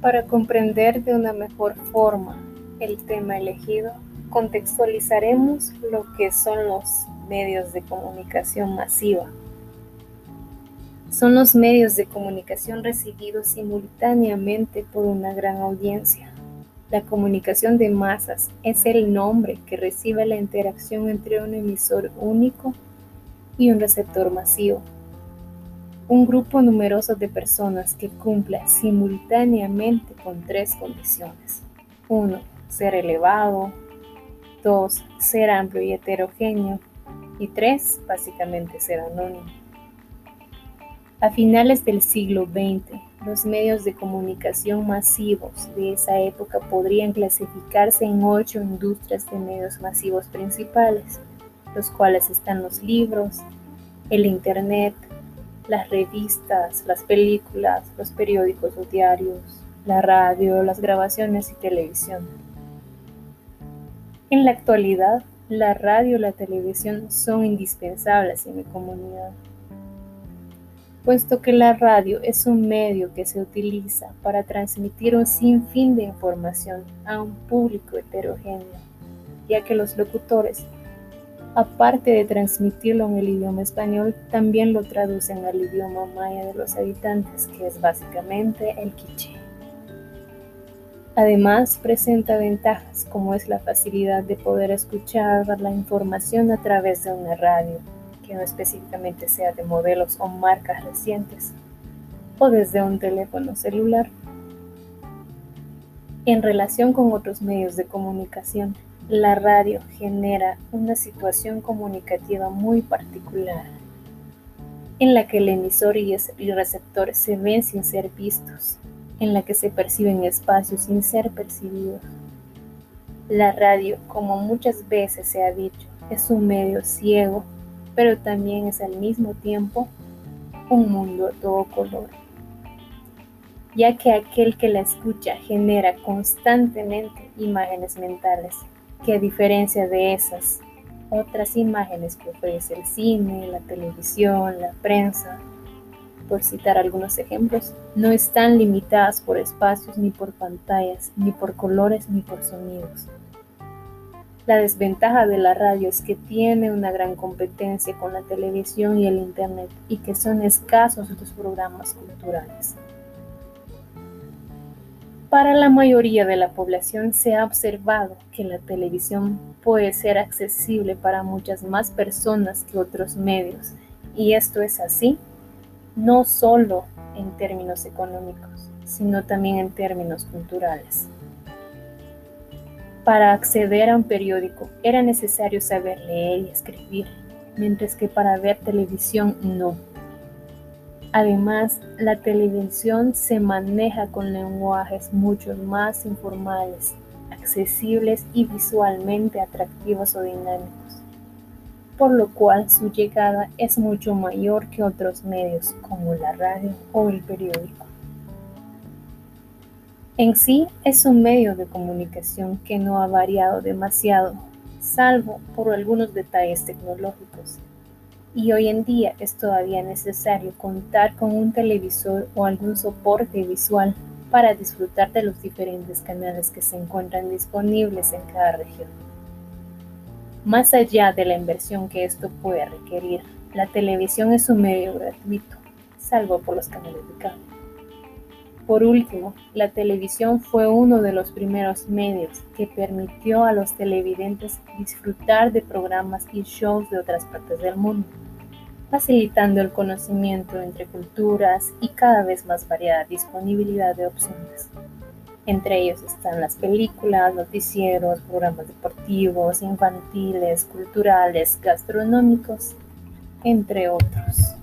Para comprender de una mejor forma el tema elegido, contextualizaremos lo que son los medios de comunicación masiva. Son los medios de comunicación recibidos simultáneamente por una gran audiencia. La comunicación de masas es el nombre que recibe la interacción entre un emisor único y un receptor masivo un grupo numeroso de personas que cumpla simultáneamente con tres condiciones. 1. Ser elevado. 2. Ser amplio y heterogéneo. Y 3. Básicamente ser anónimo. A finales del siglo XX, los medios de comunicación masivos de esa época podrían clasificarse en ocho industrias de medios masivos principales, los cuales están los libros, el Internet, las revistas, las películas, los periódicos o diarios, la radio, las grabaciones y televisión. En la actualidad, la radio y la televisión son indispensables en mi comunidad, puesto que la radio es un medio que se utiliza para transmitir un sinfín de información a un público heterogéneo, ya que los locutores aparte de transmitirlo en el idioma español, también lo traducen al idioma maya de los habitantes, que es básicamente el quiché. Además, presenta ventajas como es la facilidad de poder escuchar la información a través de una radio, que no específicamente sea de modelos o marcas recientes, o desde un teléfono celular. En relación con otros medios de comunicación, la radio genera una situación comunicativa muy particular, en la que el emisor y el receptor se ven sin ser vistos, en la que se perciben espacios sin ser percibidos. La radio, como muchas veces se ha dicho, es un medio ciego, pero también es al mismo tiempo un mundo todo color, ya que aquel que la escucha genera constantemente imágenes mentales que a diferencia de esas otras imágenes que ofrece el cine, la televisión, la prensa, por citar algunos ejemplos, no están limitadas por espacios ni por pantallas, ni por colores ni por sonidos. La desventaja de la radio es que tiene una gran competencia con la televisión y el Internet y que son escasos los programas culturales. Para la mayoría de la población se ha observado que la televisión puede ser accesible para muchas más personas que otros medios, y esto es así no solo en términos económicos, sino también en términos culturales. Para acceder a un periódico era necesario saber leer y escribir, mientras que para ver televisión no. Además, la televisión se maneja con lenguajes mucho más informales, accesibles y visualmente atractivos o dinámicos, por lo cual su llegada es mucho mayor que otros medios como la radio o el periódico. En sí es un medio de comunicación que no ha variado demasiado, salvo por algunos detalles tecnológicos y hoy en día es todavía necesario contar con un televisor o algún soporte visual para disfrutar de los diferentes canales que se encuentran disponibles en cada región. Más allá de la inversión que esto puede requerir, la televisión es un medio gratuito, salvo por los canales de cable. Por último, la televisión fue uno de los primeros medios que permitió a los televidentes disfrutar de programas y shows de otras partes del mundo, facilitando el conocimiento entre culturas y cada vez más variada disponibilidad de opciones. Entre ellos están las películas, noticieros, programas deportivos, infantiles, culturales, gastronómicos, entre otros.